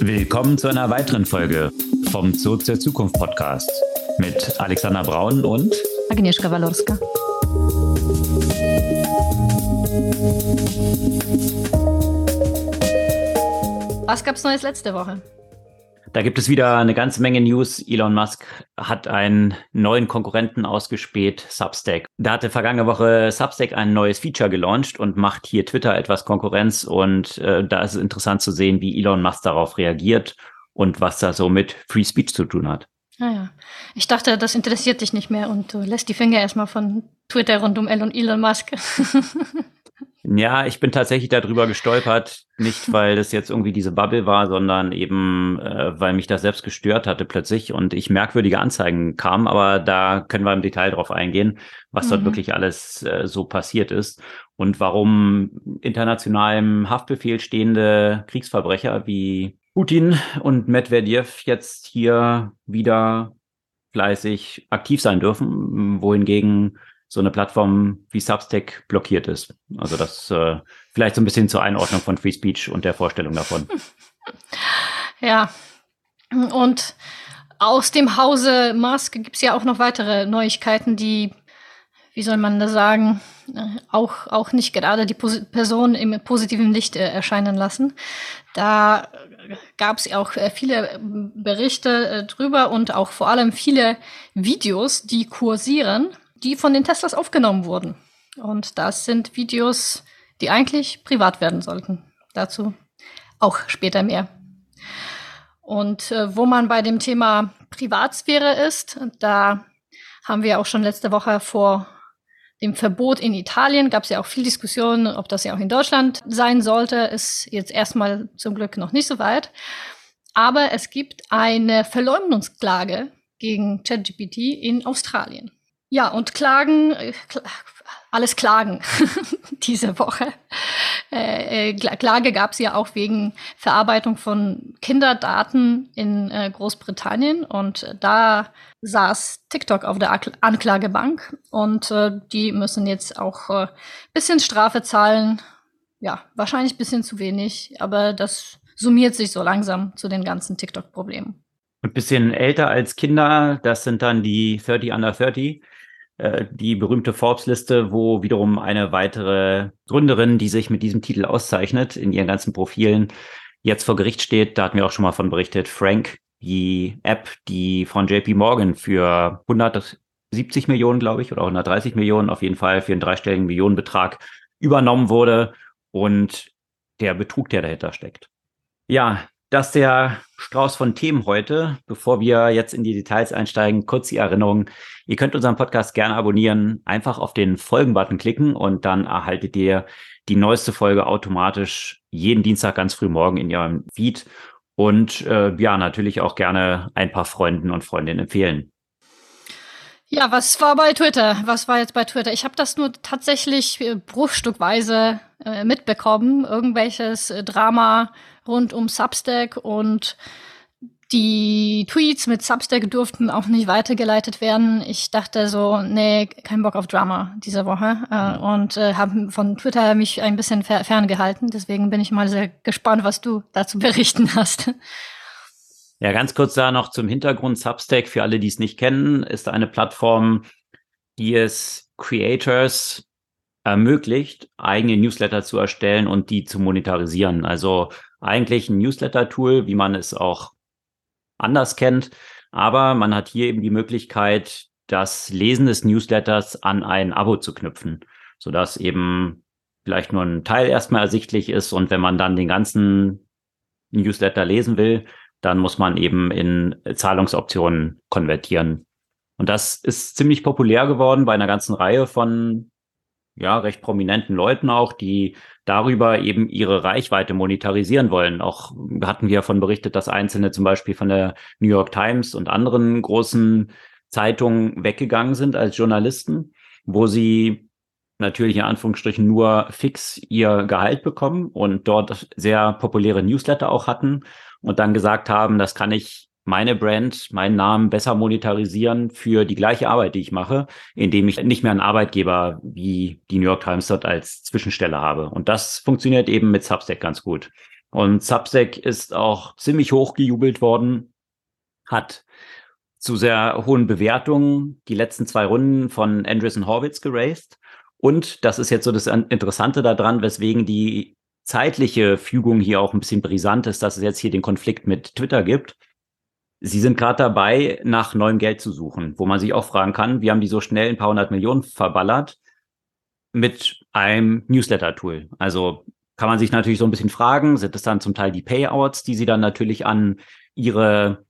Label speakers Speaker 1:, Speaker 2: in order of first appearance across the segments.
Speaker 1: Willkommen zu einer weiteren Folge vom Zoo zur Zukunft Podcast mit Alexander Braun und
Speaker 2: Agnieszka Walorska. Was gab's Neues letzte Woche?
Speaker 1: Da gibt es wieder eine ganze Menge News. Elon Musk hat einen neuen Konkurrenten ausgespäht, Substack. Da hatte vergangene Woche Substack ein neues Feature gelauncht und macht hier Twitter etwas Konkurrenz. Und äh, da ist es interessant zu sehen, wie Elon Musk darauf reagiert und was da so mit Free Speech zu tun hat.
Speaker 2: Naja, ah ich dachte, das interessiert dich nicht mehr und du lässt die Finger erstmal von Twitter rund um Elon Musk.
Speaker 1: Ja, ich bin tatsächlich darüber gestolpert, nicht weil das jetzt irgendwie diese Bubble war, sondern eben, äh, weil mich das selbst gestört hatte plötzlich und ich merkwürdige Anzeigen kam, aber da können wir im Detail drauf eingehen, was mhm. dort wirklich alles äh, so passiert ist und warum international im Haftbefehl stehende Kriegsverbrecher wie Putin und Medvedev jetzt hier wieder fleißig aktiv sein dürfen, wohingegen so eine Plattform wie Substack blockiert ist. Also das äh, vielleicht so ein bisschen zur Einordnung von Free Speech und der Vorstellung davon.
Speaker 2: Ja, und aus dem Hause Musk gibt es ja auch noch weitere Neuigkeiten, die, wie soll man das sagen, äh, auch, auch nicht gerade die Pos Person im positiven Licht äh, erscheinen lassen. Da gab es auch äh, viele Berichte äh, drüber und auch vor allem viele Videos, die kursieren die von den Teslas aufgenommen wurden. Und das sind Videos, die eigentlich privat werden sollten. Dazu auch später mehr. Und äh, wo man bei dem Thema Privatsphäre ist, da haben wir auch schon letzte Woche vor dem Verbot in Italien gab es ja auch viel Diskussion, ob das ja auch in Deutschland sein sollte. Ist jetzt erstmal zum Glück noch nicht so weit. Aber es gibt eine Verleumdungsklage gegen ChatGPT in Australien. Ja, und Klagen, äh, alles Klagen diese Woche. Äh, äh Klage gab es ja auch wegen Verarbeitung von Kinderdaten in Großbritannien und da saß TikTok auf der Anklagebank und die müssen jetzt auch äh, bisschen Strafe zahlen. Ja, wahrscheinlich bisschen zu wenig, aber das summiert sich so langsam zu den ganzen TikTok-Problemen.
Speaker 1: Ein bisschen älter als Kinder, das sind dann die 30 under 30 äh, die berühmte Forbes-Liste, wo wiederum eine weitere Gründerin, die sich mit diesem Titel auszeichnet, in ihren ganzen Profilen jetzt vor Gericht steht. Da hatten wir auch schon mal von berichtet. Frank, die App, die von JP Morgan für 170 Millionen, glaube ich, oder 130 Millionen, auf jeden Fall für einen dreistelligen Millionenbetrag übernommen wurde und der Betrug, der dahinter steckt. Ja, das ist der Strauß von Themen heute. Bevor wir jetzt in die Details einsteigen, kurz die Erinnerung. Ihr könnt unseren Podcast gerne abonnieren. Einfach auf den Folgen-Button klicken und dann erhaltet ihr die neueste Folge automatisch jeden Dienstag ganz früh morgen in eurem Feed. Und äh, ja, natürlich auch gerne ein paar Freunden und Freundinnen empfehlen.
Speaker 2: Ja, was war bei Twitter? Was war jetzt bei Twitter? Ich habe das nur tatsächlich äh, bruchstückweise äh, mitbekommen. Irgendwelches äh, Drama rund um Substack und die Tweets mit Substack durften auch nicht weitergeleitet werden. Ich dachte so, nee, kein Bock auf Drama diese Woche äh, und äh, habe von Twitter mich ein bisschen fer ferngehalten. Deswegen bin ich mal sehr gespannt, was du dazu berichten hast.
Speaker 1: Ja, ganz kurz da noch zum Hintergrund. Substack, für alle, die es nicht kennen, ist eine Plattform, die es Creators ermöglicht, eigene Newsletter zu erstellen und die zu monetarisieren. Also eigentlich ein Newsletter-Tool, wie man es auch anders kennt. Aber man hat hier eben die Möglichkeit, das Lesen des Newsletters an ein Abo zu knüpfen, sodass eben vielleicht nur ein Teil erstmal ersichtlich ist. Und wenn man dann den ganzen Newsletter lesen will, dann muss man eben in Zahlungsoptionen konvertieren. Und das ist ziemlich populär geworden bei einer ganzen Reihe von ja, recht prominenten Leuten auch, die darüber eben ihre Reichweite monetarisieren wollen. Auch hatten wir davon berichtet, dass Einzelne zum Beispiel von der New York Times und anderen großen Zeitungen weggegangen sind als Journalisten, wo sie natürlich in Anführungsstrichen nur fix ihr Gehalt bekommen und dort sehr populäre Newsletter auch hatten und dann gesagt haben, das kann ich meine Brand, meinen Namen besser monetarisieren für die gleiche Arbeit, die ich mache, indem ich nicht mehr einen Arbeitgeber wie die New York Times dort als Zwischenstelle habe. Und das funktioniert eben mit Substack ganz gut. Und Substack ist auch ziemlich hoch gejubelt worden, hat zu sehr hohen Bewertungen die letzten zwei Runden von Andreessen Horwitz geraced. Und das ist jetzt so das Interessante daran, weswegen die zeitliche Fügung hier auch ein bisschen brisant ist, dass es jetzt hier den Konflikt mit Twitter gibt. Sie sind gerade dabei, nach neuem Geld zu suchen, wo man sich auch fragen kann, wie haben die so schnell ein paar hundert Millionen verballert mit einem Newsletter-Tool? Also kann man sich natürlich so ein bisschen fragen, sind es dann zum Teil die Payouts, die sie dann natürlich an ihre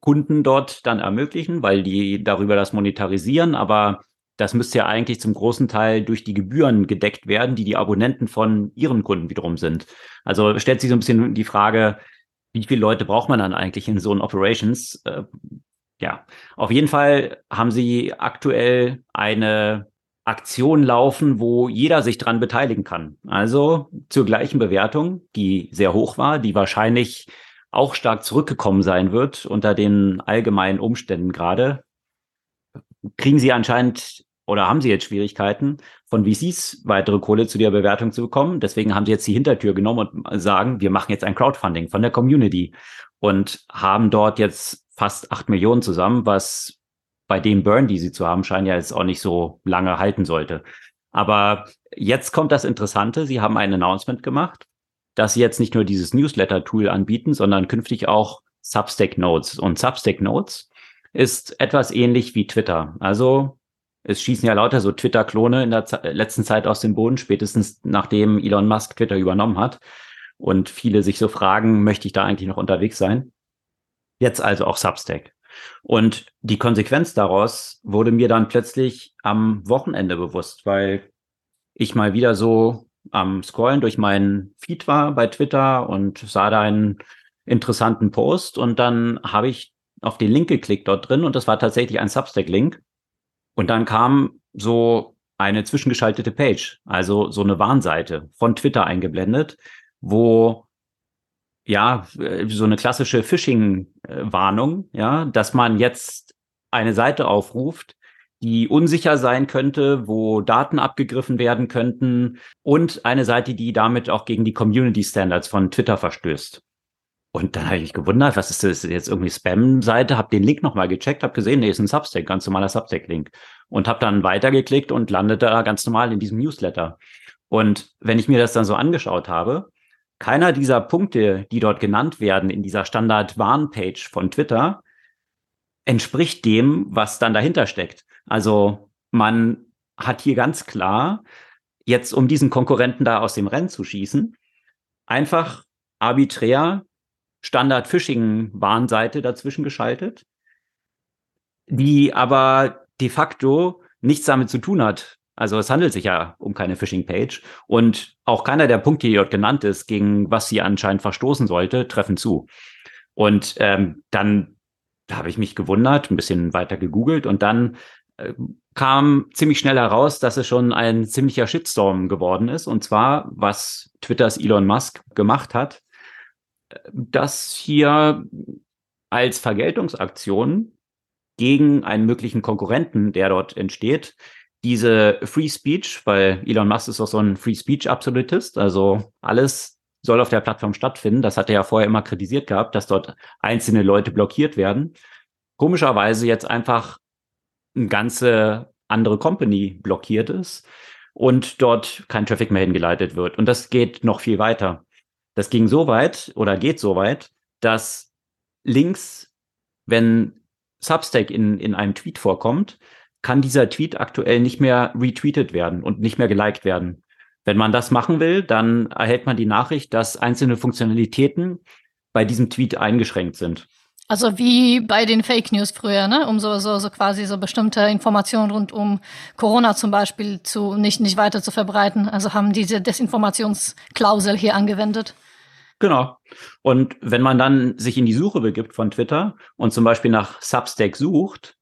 Speaker 1: Kunden dort dann ermöglichen, weil die darüber das monetarisieren, aber das müsste ja eigentlich zum großen Teil durch die Gebühren gedeckt werden, die die Abonnenten von ihren Kunden wiederum sind. Also stellt sich so ein bisschen die Frage, wie viele Leute braucht man dann eigentlich in so einen Operations? Äh, ja, auf jeden Fall haben sie aktuell eine Aktion laufen, wo jeder sich dran beteiligen kann. Also zur gleichen Bewertung, die sehr hoch war, die wahrscheinlich auch stark zurückgekommen sein wird unter den allgemeinen Umständen gerade, kriegen sie anscheinend oder haben sie jetzt Schwierigkeiten, von VCs weitere Kohle zu der Bewertung zu bekommen. Deswegen haben sie jetzt die Hintertür genommen und sagen, wir machen jetzt ein Crowdfunding von der Community und haben dort jetzt fast acht Millionen zusammen, was bei dem Burn, die sie zu haben scheinen, ja jetzt auch nicht so lange halten sollte. Aber jetzt kommt das Interessante. Sie haben ein Announcement gemacht, dass sie jetzt nicht nur dieses Newsletter-Tool anbieten, sondern künftig auch Substack Notes. Und Substack Notes ist etwas ähnlich wie Twitter. Also es schießen ja lauter so Twitter-Klone in der Z letzten Zeit aus dem Boden, spätestens nachdem Elon Musk Twitter übernommen hat. Und viele sich so fragen, möchte ich da eigentlich noch unterwegs sein? Jetzt also auch Substack. Und die Konsequenz daraus wurde mir dann plötzlich am Wochenende bewusst, weil ich mal wieder so am Scrollen durch meinen Feed war bei Twitter und sah da einen interessanten Post und dann habe ich auf den Link geklickt dort drin und das war tatsächlich ein Substack-Link und dann kam so eine zwischengeschaltete Page, also so eine Warnseite von Twitter eingeblendet, wo ja so eine klassische Phishing-Warnung, ja, dass man jetzt eine Seite aufruft, die unsicher sein könnte, wo Daten abgegriffen werden könnten und eine Seite, die damit auch gegen die Community Standards von Twitter verstößt. Und dann habe ich mich gewundert, was ist das jetzt irgendwie Spam-Seite? Hab den Link nochmal gecheckt, hab gesehen, nee, ist ein Substack, ganz normaler Substack-Link. Und hab dann weitergeklickt und landete da ganz normal in diesem Newsletter. Und wenn ich mir das dann so angeschaut habe, keiner dieser Punkte, die dort genannt werden in dieser Standard-Warn-Page von Twitter, entspricht dem, was dann dahinter steckt. Also man hat hier ganz klar, jetzt um diesen Konkurrenten da aus dem Rennen zu schießen, einfach arbiträr Standard-Phishing-Warnseite dazwischen geschaltet, die aber de facto nichts damit zu tun hat. Also es handelt sich ja um keine Phishing-Page und auch keiner der Punkte, die dort genannt ist, gegen was sie anscheinend verstoßen sollte, treffen zu. Und ähm, dann da habe ich mich gewundert, ein bisschen weiter gegoogelt und dann äh, kam ziemlich schnell heraus, dass es schon ein ziemlicher Shitstorm geworden ist. Und zwar, was Twitters Elon Musk gemacht hat, das hier als Vergeltungsaktion gegen einen möglichen Konkurrenten, der dort entsteht, diese Free Speech, weil Elon Musk ist auch so ein Free Speech Absolutist, also alles soll auf der Plattform stattfinden. Das hat er ja vorher immer kritisiert gehabt, dass dort einzelne Leute blockiert werden. Komischerweise jetzt einfach eine ganze andere Company blockiert ist und dort kein Traffic mehr hingeleitet wird. Und das geht noch viel weiter. Das ging so weit oder geht so weit, dass Links, wenn Substack in, in einem Tweet vorkommt, kann dieser Tweet aktuell nicht mehr retweetet werden und nicht mehr geliked werden. Wenn man das machen will, dann erhält man die Nachricht, dass einzelne Funktionalitäten bei diesem Tweet eingeschränkt sind.
Speaker 2: Also wie bei den Fake News früher, ne? um so, so, so quasi so bestimmte Informationen rund um Corona zum Beispiel zu nicht, nicht weiter zu verbreiten. Also haben diese Desinformationsklausel hier angewendet.
Speaker 1: Genau. Und wenn man dann sich in die Suche begibt von Twitter und zum Beispiel nach Substack sucht,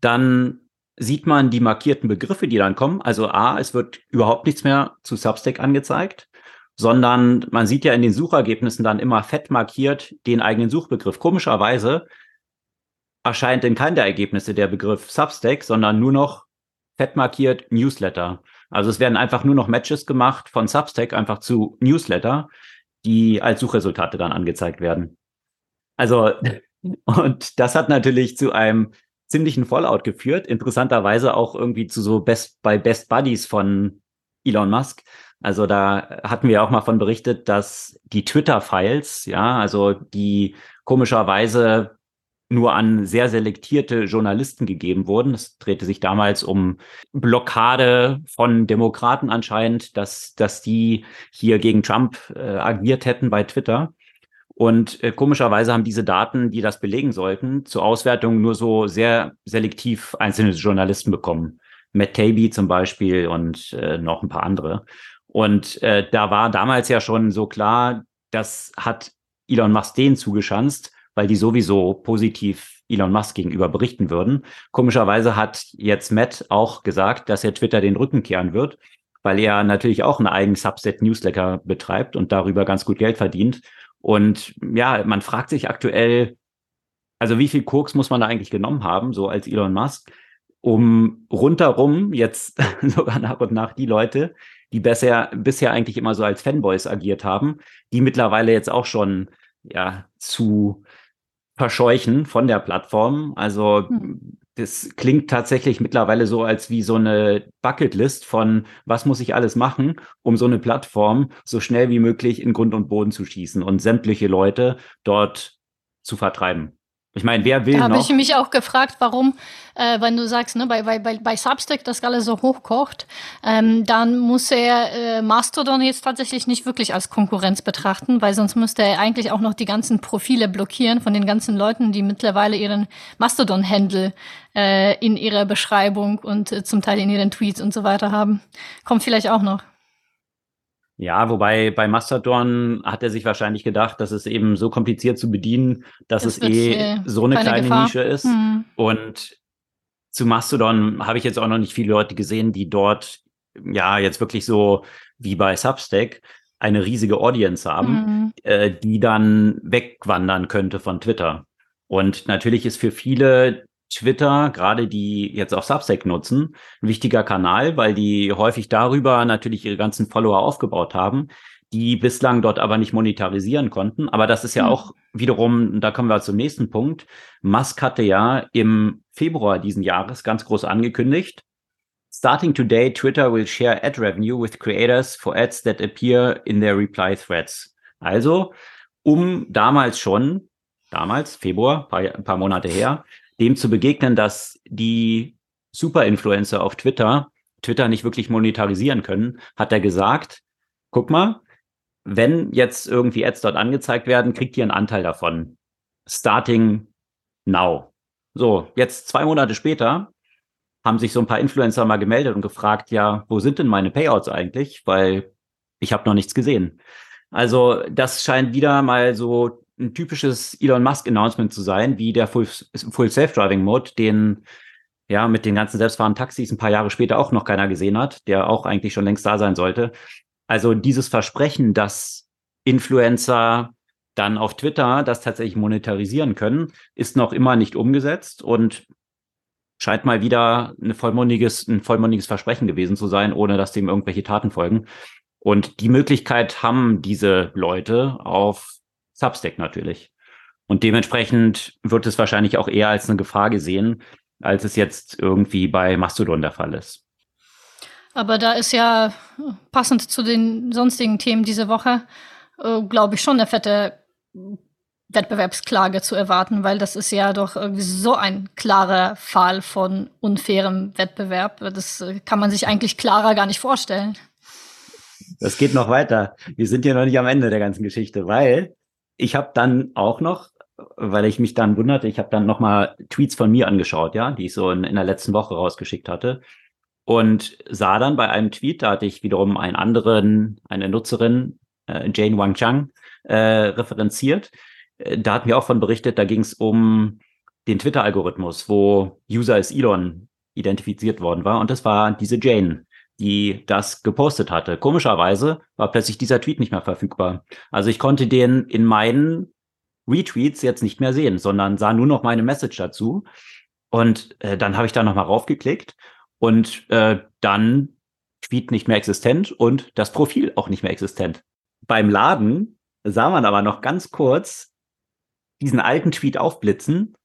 Speaker 1: dann sieht man die markierten Begriffe, die dann kommen. Also A, es wird überhaupt nichts mehr zu Substack angezeigt, sondern man sieht ja in den Suchergebnissen dann immer fett markiert den eigenen Suchbegriff. Komischerweise erscheint in keinem der Ergebnisse der Begriff Substack, sondern nur noch fett markiert Newsletter. Also es werden einfach nur noch Matches gemacht von Substack einfach zu Newsletter die als Suchresultate dann angezeigt werden. Also, und das hat natürlich zu einem ziemlichen Fallout geführt. Interessanterweise auch irgendwie zu so Best bei Best Buddies von Elon Musk. Also da hatten wir auch mal von berichtet, dass die Twitter-Files, ja, also die komischerweise nur an sehr selektierte Journalisten gegeben wurden. Es drehte sich damals um Blockade von Demokraten anscheinend, dass, dass die hier gegen Trump äh, agiert hätten bei Twitter. Und äh, komischerweise haben diese Daten, die das belegen sollten, zur Auswertung nur so sehr selektiv einzelne Journalisten bekommen. Matt Taibbi zum Beispiel und äh, noch ein paar andere. Und äh, da war damals ja schon so klar, das hat Elon Musk denen zugeschanzt, weil die sowieso positiv Elon Musk gegenüber berichten würden. Komischerweise hat jetzt Matt auch gesagt, dass er Twitter den Rücken kehren wird, weil er natürlich auch einen eigenen Subset-Newsletter betreibt und darüber ganz gut Geld verdient. Und ja, man fragt sich aktuell, also wie viel Koks muss man da eigentlich genommen haben, so als Elon Musk, um rundherum jetzt sogar nach und nach die Leute, die bisher, bisher eigentlich immer so als Fanboys agiert haben, die mittlerweile jetzt auch schon ja zu verscheuchen von der Plattform. Also hm das klingt tatsächlich mittlerweile so als wie so eine Bucketlist von, was muss ich alles machen, um so eine Plattform so schnell wie möglich in Grund und Boden zu schießen und sämtliche Leute dort zu vertreiben. Ich meine, wer will
Speaker 2: da
Speaker 1: noch?
Speaker 2: Habe ich mich auch gefragt, warum, äh, wenn du sagst, ne, bei, bei, bei Substack das alles so hochkocht, ähm, dann muss er äh, Mastodon jetzt tatsächlich nicht wirklich als Konkurrenz betrachten, weil sonst müsste er eigentlich auch noch die ganzen Profile blockieren von den ganzen Leuten, die mittlerweile ihren Mastodon-Handle äh, in ihrer Beschreibung und äh, zum Teil in ihren Tweets und so weiter haben. Kommt vielleicht auch noch.
Speaker 1: Ja, wobei bei Mastodon hat er sich wahrscheinlich gedacht, dass es eben so kompliziert zu bedienen, dass das es eh äh, so eine kleine Gefahr. Nische ist. Hm. Und zu Mastodon habe ich jetzt auch noch nicht viele Leute gesehen, die dort ja jetzt wirklich so wie bei Substack eine riesige Audience haben, mhm. äh, die dann wegwandern könnte von Twitter. Und natürlich ist für viele Twitter, gerade die jetzt auch Substack nutzen, ein wichtiger Kanal, weil die häufig darüber natürlich ihre ganzen Follower aufgebaut haben, die bislang dort aber nicht monetarisieren konnten. Aber das ist ja mhm. auch wiederum, da kommen wir zum nächsten Punkt. Musk hatte ja im Februar diesen Jahres ganz groß angekündigt, Starting today, Twitter will share ad revenue with creators for ads that appear in their reply threads. Also, um damals schon, damals, Februar, paar, ein paar Monate her, dem zu begegnen, dass die Super-Influencer auf Twitter Twitter nicht wirklich monetarisieren können, hat er gesagt, guck mal, wenn jetzt irgendwie Ads dort angezeigt werden, kriegt ihr einen Anteil davon. Starting now. So, jetzt zwei Monate später haben sich so ein paar Influencer mal gemeldet und gefragt, ja, wo sind denn meine Payouts eigentlich? Weil ich habe noch nichts gesehen. Also das scheint wieder mal so ein typisches Elon Musk Announcement zu sein, wie der Full, Full Self-Driving Mode, den ja mit den ganzen selbstfahrenden Taxis ein paar Jahre später auch noch keiner gesehen hat, der auch eigentlich schon längst da sein sollte. Also dieses Versprechen, dass Influencer dann auf Twitter das tatsächlich monetarisieren können, ist noch immer nicht umgesetzt und scheint mal wieder ein vollmundiges, ein vollmundiges Versprechen gewesen zu sein, ohne dass dem irgendwelche Taten folgen. Und die Möglichkeit haben diese Leute auf Substack natürlich. Und dementsprechend wird es wahrscheinlich auch eher als eine Gefahr gesehen, als es jetzt irgendwie bei Mastodon der Fall ist.
Speaker 2: Aber da ist ja passend zu den sonstigen Themen diese Woche, äh, glaube ich, schon eine fette Wettbewerbsklage zu erwarten, weil das ist ja doch irgendwie so ein klarer Fall von unfairem Wettbewerb. Das äh, kann man sich eigentlich klarer gar nicht vorstellen.
Speaker 1: Das geht noch weiter. Wir sind ja noch nicht am Ende der ganzen Geschichte, weil ich habe dann auch noch, weil ich mich dann wunderte, ich habe dann noch mal Tweets von mir angeschaut, ja, die ich so in, in der letzten Woche rausgeschickt hatte und sah dann bei einem Tweet, da hatte ich wiederum einen anderen, eine Nutzerin, äh, Jane Wang Chang, äh, referenziert. Äh, da hat mir auch von berichtet, da ging es um den Twitter-Algorithmus, wo User als Elon identifiziert worden war. Und das war diese Jane die das gepostet hatte. Komischerweise war plötzlich dieser Tweet nicht mehr verfügbar. Also ich konnte den in meinen Retweets jetzt nicht mehr sehen, sondern sah nur noch meine Message dazu. Und äh, dann habe ich da nochmal raufgeklickt und äh, dann Tweet nicht mehr existent und das Profil auch nicht mehr existent. Beim Laden sah man aber noch ganz kurz diesen alten Tweet aufblitzen.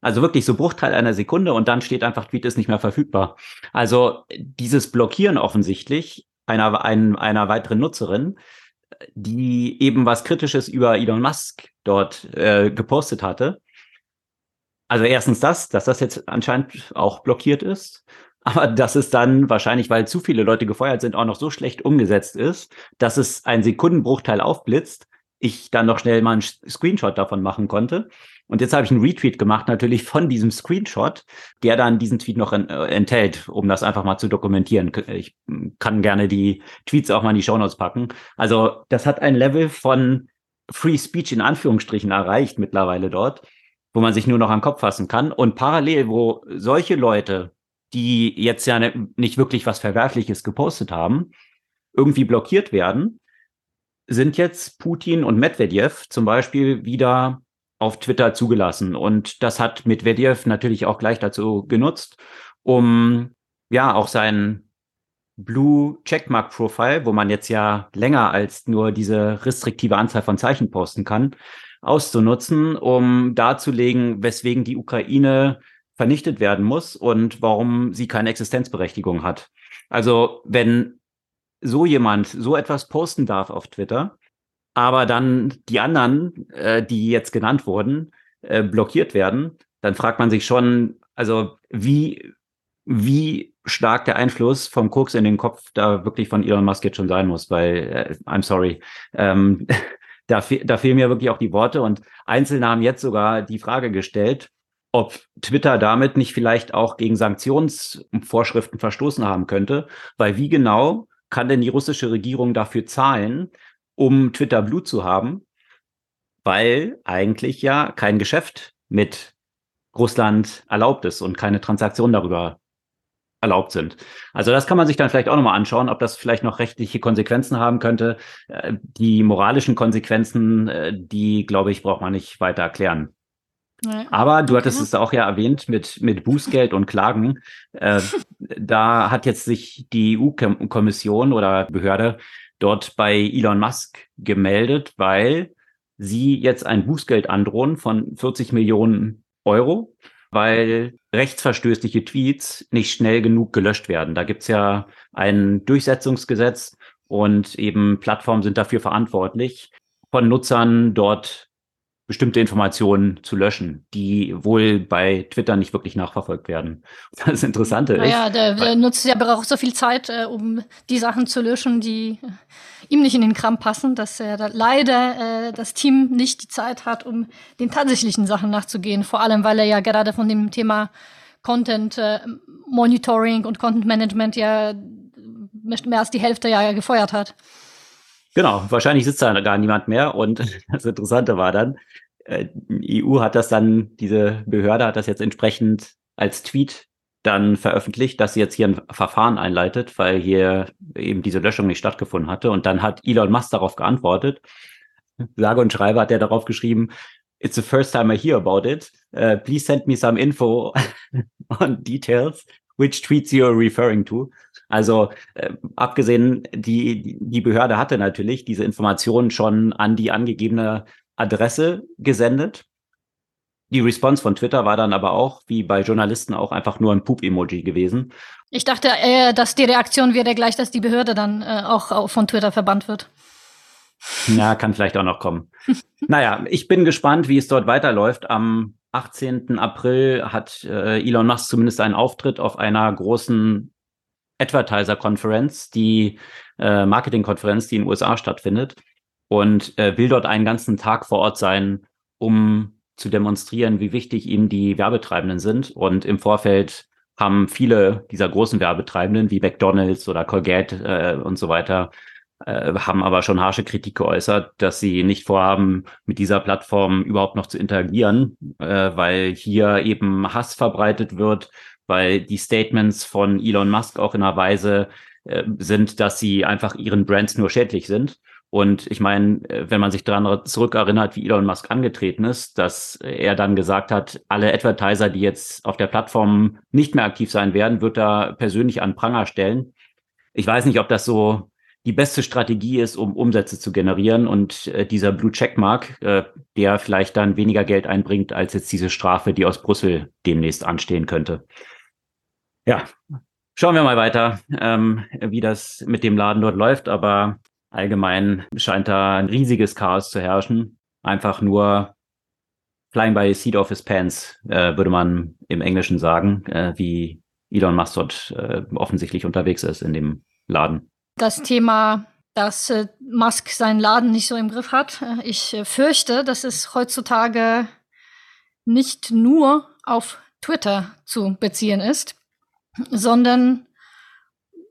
Speaker 1: Also wirklich so Bruchteil einer Sekunde und dann steht einfach, Tweet ist nicht mehr verfügbar. Also dieses Blockieren offensichtlich einer, ein, einer weiteren Nutzerin, die eben was Kritisches über Elon Musk dort äh, gepostet hatte. Also erstens das, dass das jetzt anscheinend auch blockiert ist. Aber dass es dann wahrscheinlich, weil zu viele Leute gefeuert sind, auch noch so schlecht umgesetzt ist, dass es ein Sekundenbruchteil aufblitzt, ich dann noch schnell mal einen Screenshot davon machen konnte. Und jetzt habe ich einen Retweet gemacht, natürlich von diesem Screenshot, der dann diesen Tweet noch äh, enthält, um das einfach mal zu dokumentieren. Ich kann gerne die Tweets auch mal in die Shownotes packen. Also das hat ein Level von Free Speech in Anführungsstrichen erreicht mittlerweile dort, wo man sich nur noch am Kopf fassen kann. Und parallel, wo solche Leute, die jetzt ja ne, nicht wirklich was Verwerfliches gepostet haben, irgendwie blockiert werden, sind jetzt Putin und Medvedev zum Beispiel wieder auf Twitter zugelassen. Und das hat Medvedev natürlich auch gleich dazu genutzt, um ja auch sein Blue Checkmark Profile, wo man jetzt ja länger als nur diese restriktive Anzahl von Zeichen posten kann, auszunutzen, um darzulegen, weswegen die Ukraine vernichtet werden muss und warum sie keine Existenzberechtigung hat. Also wenn so jemand so etwas posten darf auf Twitter, aber dann die anderen, äh, die jetzt genannt wurden, äh, blockiert werden, dann fragt man sich schon, also wie, wie stark der Einfluss vom Koks in den Kopf da wirklich von Elon Musk jetzt schon sein muss, weil, äh, I'm sorry, ähm, da, da fehlen mir wirklich auch die Worte und Einzelne haben jetzt sogar die Frage gestellt, ob Twitter damit nicht vielleicht auch gegen Sanktionsvorschriften verstoßen haben könnte, weil wie genau kann denn die russische Regierung dafür zahlen, um Twitter Blut zu haben? Weil eigentlich ja kein Geschäft mit Russland erlaubt ist und keine Transaktionen darüber erlaubt sind. Also das kann man sich dann vielleicht auch nochmal anschauen, ob das vielleicht noch rechtliche Konsequenzen haben könnte. Äh, die moralischen Konsequenzen, äh, die, glaube ich, braucht man nicht weiter erklären. Aber du hattest es auch ja erwähnt mit, mit Bußgeld und Klagen. Äh, da hat jetzt sich die EU-Kommission oder Behörde dort bei Elon Musk gemeldet, weil sie jetzt ein Bußgeld androhen von 40 Millionen Euro, weil rechtsverstößliche Tweets nicht schnell genug gelöscht werden. Da gibt's ja ein Durchsetzungsgesetz und eben Plattformen sind dafür verantwortlich, von Nutzern dort bestimmte Informationen zu löschen, die wohl bei Twitter nicht wirklich nachverfolgt werden. Das Interessante
Speaker 2: naja, ist. Naja, der, der nutzt ja braucht so viel Zeit, äh, um die Sachen zu löschen, die äh, ihm nicht in den Kram passen, dass er da leider äh, das Team nicht die Zeit hat, um den tatsächlichen Sachen nachzugehen. Vor allem, weil er ja gerade von dem Thema Content äh, Monitoring und Content Management ja mehr als die Hälfte ja gefeuert hat.
Speaker 1: Genau, wahrscheinlich sitzt da gar niemand mehr. Und das Interessante war dann, äh, die EU hat das dann, diese Behörde hat das jetzt entsprechend als Tweet dann veröffentlicht, dass sie jetzt hier ein Verfahren einleitet, weil hier eben diese Löschung nicht stattgefunden hatte. Und dann hat Elon Musk darauf geantwortet. Sage und Schreiber hat er darauf geschrieben, It's the first time I hear about it. Uh, please send me some info on details, which tweets you are referring to. Also äh, abgesehen, die, die Behörde hatte natürlich diese Informationen schon an die angegebene Adresse gesendet. Die Response von Twitter war dann aber auch, wie bei Journalisten, auch einfach nur ein Poop-Emoji gewesen.
Speaker 2: Ich dachte, äh, dass die Reaktion wäre gleich, dass die Behörde dann äh, auch von Twitter verbannt wird.
Speaker 1: Ja, kann vielleicht auch noch kommen. naja, ich bin gespannt, wie es dort weiterläuft. Am 18. April hat äh, Elon Musk zumindest einen Auftritt auf einer großen Advertiser-Konferenz, die äh, Marketing-Konferenz, die in den USA stattfindet und äh, will dort einen ganzen Tag vor Ort sein, um zu demonstrieren, wie wichtig ihm die Werbetreibenden sind. Und im Vorfeld haben viele dieser großen Werbetreibenden wie McDonald's oder Colgate äh, und so weiter äh, haben aber schon harsche Kritik geäußert, dass sie nicht vorhaben, mit dieser Plattform überhaupt noch zu interagieren, äh, weil hier eben Hass verbreitet wird weil die Statements von Elon Musk auch in einer Weise äh, sind, dass sie einfach ihren Brands nur schädlich sind. Und ich meine, äh, wenn man sich daran zurückerinnert, wie Elon Musk angetreten ist, dass er dann gesagt hat, alle Advertiser, die jetzt auf der Plattform nicht mehr aktiv sein werden, wird er persönlich an Pranger stellen. Ich weiß nicht, ob das so die beste Strategie ist, um Umsätze zu generieren und äh, dieser Blue Checkmark, äh, der vielleicht dann weniger Geld einbringt als jetzt diese Strafe, die aus Brüssel demnächst anstehen könnte. Ja, schauen wir mal weiter, ähm, wie das mit dem Laden dort läuft, aber allgemein scheint da ein riesiges Chaos zu herrschen. Einfach nur flying by seat of his pants, äh, würde man im Englischen sagen, äh, wie Elon Musk dort äh, offensichtlich unterwegs ist in dem Laden
Speaker 2: das Thema, dass äh, Musk seinen Laden nicht so im Griff hat. Äh, ich äh, fürchte, dass es heutzutage nicht nur auf Twitter zu beziehen ist, sondern,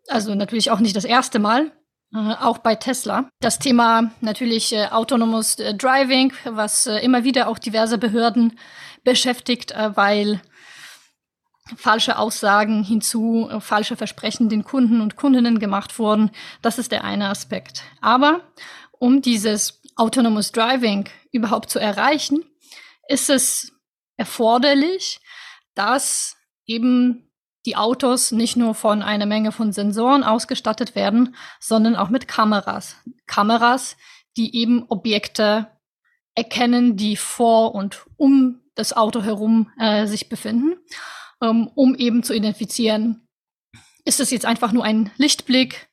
Speaker 2: also natürlich auch nicht das erste Mal, äh, auch bei Tesla. Das Thema natürlich äh, autonomes äh, Driving, was immer wieder auch diverse Behörden beschäftigt, weil falsche Aussagen hinzu, falsche Versprechen den Kunden und Kundinnen gemacht wurden. Das ist der eine Aspekt. Aber um dieses Autonomous Driving überhaupt zu erreichen, ist es erforderlich, dass eben die Autos nicht nur von einer Menge von Sensoren ausgestattet werden, sondern auch mit Kameras. Kameras, die eben Objekte erkennen, die vor und um das Auto herum äh, sich befinden ähm, um eben zu identifizieren, ist es jetzt einfach nur ein Lichtblick?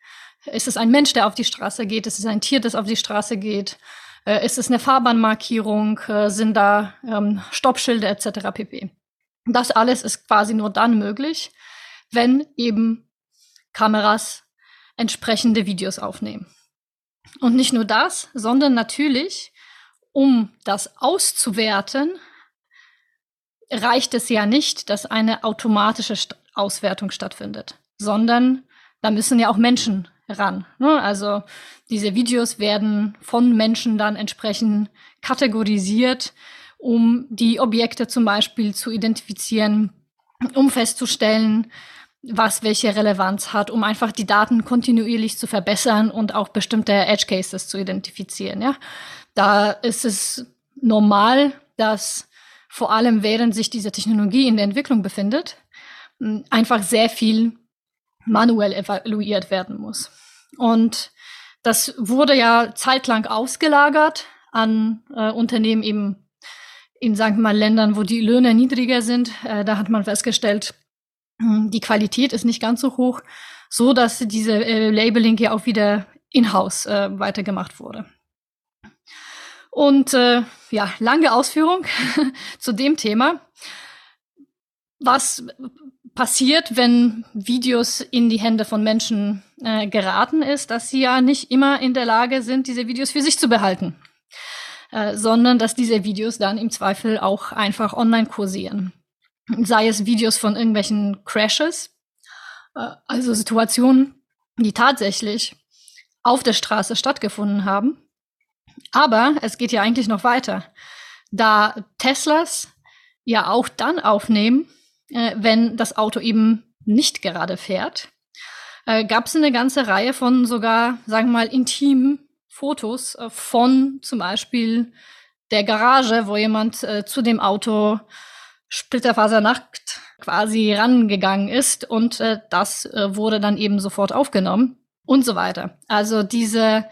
Speaker 2: Ist es ein Mensch, der auf die Straße geht? Ist es ein Tier, das auf die Straße geht? Äh, ist es eine Fahrbahnmarkierung? Äh, sind da ähm, Stoppschilder etc. pp. Das alles ist quasi nur dann möglich, wenn eben Kameras entsprechende Videos aufnehmen. Und nicht nur das, sondern natürlich, um das auszuwerten, reicht es ja nicht, dass eine automatische St Auswertung stattfindet, sondern da müssen ja auch Menschen ran. Ne? Also diese Videos werden von Menschen dann entsprechend kategorisiert, um die Objekte zum Beispiel zu identifizieren, um festzustellen, was welche Relevanz hat, um einfach die Daten kontinuierlich zu verbessern und auch bestimmte Edge Cases zu identifizieren. Ja, da ist es normal, dass vor allem während sich diese Technologie in der Entwicklung befindet, einfach sehr viel manuell evaluiert werden muss. Und das wurde ja zeitlang ausgelagert an äh, Unternehmen eben in, sagen wir mal, Ländern, wo die Löhne niedriger sind. Äh, da hat man festgestellt, die Qualität ist nicht ganz so hoch, so dass diese äh, Labeling ja auch wieder in-house äh, weitergemacht wurde. Und äh, ja, lange Ausführung zu dem Thema. Was passiert, wenn Videos in die Hände von Menschen äh, geraten ist, dass sie ja nicht immer in der Lage sind, diese Videos für sich zu behalten, äh, sondern dass diese Videos dann im Zweifel auch einfach online kursieren. Sei es Videos von irgendwelchen Crashes, äh, also Situationen, die tatsächlich auf der Straße stattgefunden haben, aber es geht ja eigentlich noch weiter. Da Teslas ja auch dann aufnehmen, äh, wenn das Auto eben nicht gerade fährt, äh, gab es eine ganze Reihe von sogar, sagen wir mal, intimen Fotos äh, von zum Beispiel der Garage, wo jemand äh, zu dem Auto splitterfasernackt quasi rangegangen ist und äh, das äh, wurde dann eben sofort aufgenommen und so weiter. Also diese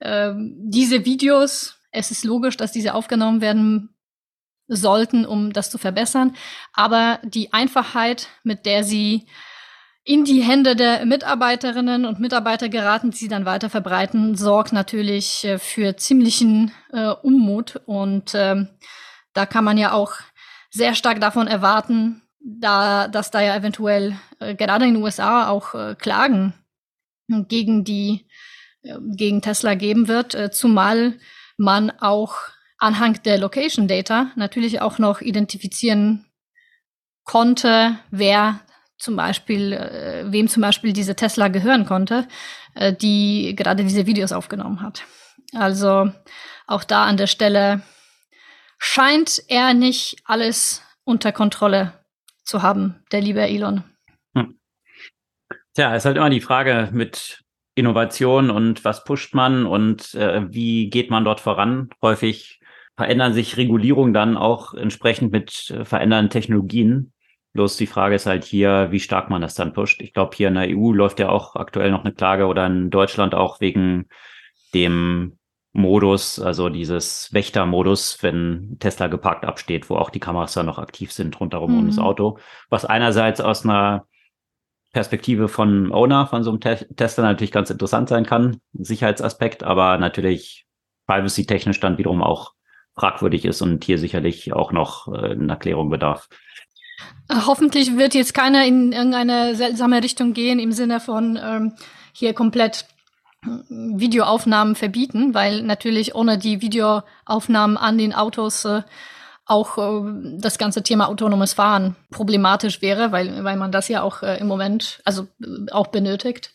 Speaker 2: ähm, diese Videos, es ist logisch, dass diese aufgenommen werden sollten, um das zu verbessern. Aber die Einfachheit, mit der sie in die Hände der Mitarbeiterinnen und Mitarbeiter geraten, die sie dann weiter verbreiten, sorgt natürlich äh, für ziemlichen äh, Unmut. Und ähm, da kann man ja auch sehr stark davon erwarten, da, dass da ja eventuell äh, gerade in den USA auch äh, Klagen gegen die gegen Tesla geben wird, äh, zumal man auch anhand der Location Data natürlich auch noch identifizieren konnte, wer zum Beispiel, äh, wem zum Beispiel diese Tesla gehören konnte, äh, die gerade diese Videos aufgenommen hat. Also auch da an der Stelle scheint er nicht alles unter Kontrolle zu haben, der liebe Elon. Hm.
Speaker 1: Tja, ist halt immer die Frage mit Innovation und was pusht man und äh, wie geht man dort voran. Häufig verändern sich Regulierungen dann auch entsprechend mit äh, verändernden Technologien. Bloß die Frage ist halt hier, wie stark man das dann pusht. Ich glaube, hier in der EU läuft ja auch aktuell noch eine Klage oder in Deutschland auch wegen dem Modus, also dieses Wächtermodus, wenn Tesla geparkt absteht, wo auch die Kameras dann noch aktiv sind rundherum mhm. um das mhm. Auto. Was einerseits aus einer Perspektive von Owner von so einem Te Tesla natürlich ganz interessant sein kann, Sicherheitsaspekt, aber natürlich privacy-technisch dann wiederum auch fragwürdig ist und hier sicherlich auch noch äh, eine Erklärung bedarf.
Speaker 2: Hoffentlich wird jetzt keiner in irgendeine seltsame Richtung gehen im Sinne von ähm, hier komplett Videoaufnahmen verbieten, weil natürlich ohne die Videoaufnahmen an den Autos äh, auch äh, das ganze Thema autonomes Fahren problematisch wäre, weil, weil man das ja auch äh, im Moment, also äh, auch benötigt.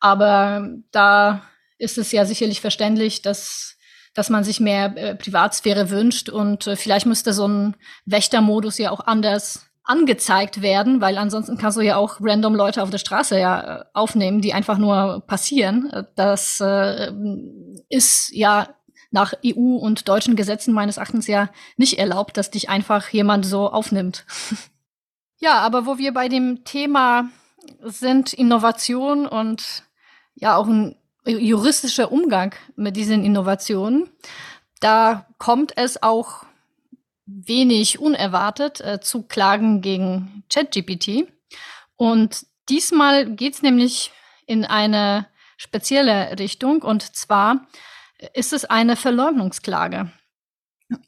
Speaker 2: Aber da ist es ja sicherlich verständlich, dass, dass man sich mehr äh, Privatsphäre wünscht und äh, vielleicht müsste so ein Wächtermodus ja auch anders angezeigt werden, weil ansonsten kannst du ja auch random Leute auf der Straße ja äh, aufnehmen, die einfach nur passieren. Das äh, ist ja nach EU und deutschen Gesetzen meines Erachtens ja nicht erlaubt, dass dich einfach jemand so aufnimmt. ja, aber wo wir bei dem Thema sind Innovation und ja auch ein juristischer Umgang mit diesen Innovationen, da kommt es auch wenig unerwartet äh, zu Klagen gegen ChatGPT. Und diesmal geht es nämlich in eine spezielle Richtung. Und zwar ist es eine Verleumdungsklage.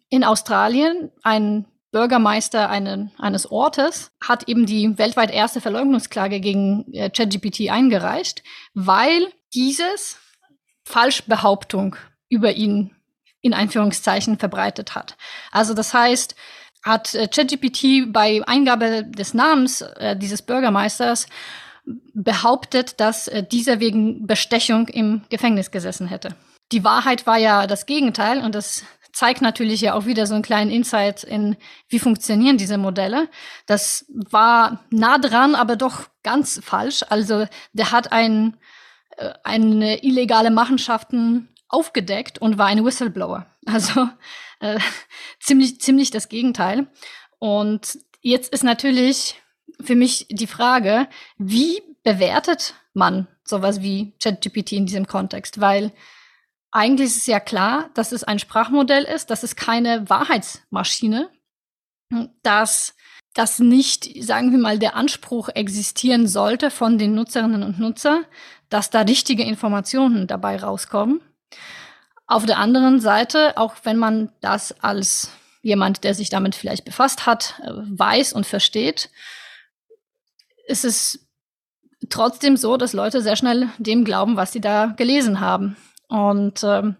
Speaker 2: In Australien, ein Bürgermeister einen, eines Ortes hat eben die weltweit erste Verleumdungsklage gegen äh, ChatGPT eingereicht, weil dieses Falschbehauptung über ihn in Einführungszeichen verbreitet hat. Also das heißt, hat äh, ChatGPT bei Eingabe des Namens äh, dieses Bürgermeisters behauptet, dass äh, dieser wegen Bestechung im Gefängnis gesessen hätte. Die Wahrheit war ja das Gegenteil und das zeigt natürlich ja auch wieder so einen kleinen Insight in, wie funktionieren diese Modelle. Das war nah dran, aber doch ganz falsch. Also der hat ein, äh, eine illegale Machenschaften aufgedeckt und war ein Whistleblower. Also äh, ziemlich, ziemlich das Gegenteil. Und jetzt ist natürlich für mich die Frage, wie bewertet man sowas wie ChatGPT in diesem Kontext? Weil eigentlich ist es ja klar, dass es ein Sprachmodell ist, dass es keine Wahrheitsmaschine, dass dass nicht, sagen wir mal, der Anspruch existieren sollte von den Nutzerinnen und Nutzern, dass da richtige Informationen dabei rauskommen. Auf der anderen Seite, auch wenn man das als jemand, der sich damit vielleicht befasst hat, äh, weiß und versteht, ist es trotzdem so, dass Leute sehr schnell dem glauben, was sie da gelesen haben. Und ähm,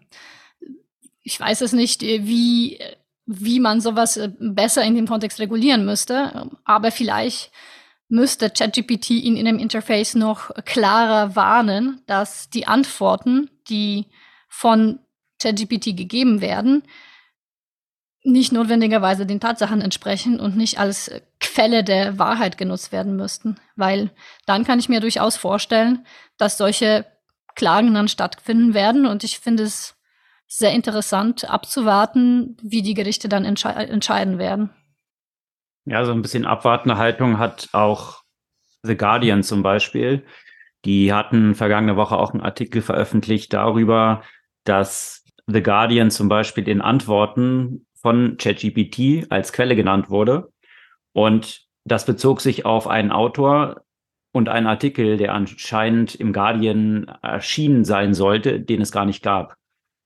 Speaker 2: ich weiß es nicht, äh, wie, wie man sowas äh, besser in dem Kontext regulieren müsste, aber vielleicht müsste ChatGPT in, in dem Interface noch klarer warnen, dass die Antworten, die von ChatGPT gegeben werden, nicht notwendigerweise den Tatsachen entsprechen und nicht als Quelle der Wahrheit genutzt werden müssten. Weil dann kann ich mir durchaus vorstellen, dass solche Klagen dann stattfinden werden. Und ich finde es sehr interessant abzuwarten, wie die Gerichte dann entsche entscheiden werden.
Speaker 1: Ja, so ein bisschen abwartende Haltung hat auch The Guardian zum Beispiel. Die hatten vergangene Woche auch einen Artikel veröffentlicht darüber, dass The Guardian zum Beispiel in Antworten von ChatGPT als Quelle genannt wurde. Und das bezog sich auf einen Autor und einen Artikel, der anscheinend im Guardian erschienen sein sollte, den es gar nicht gab.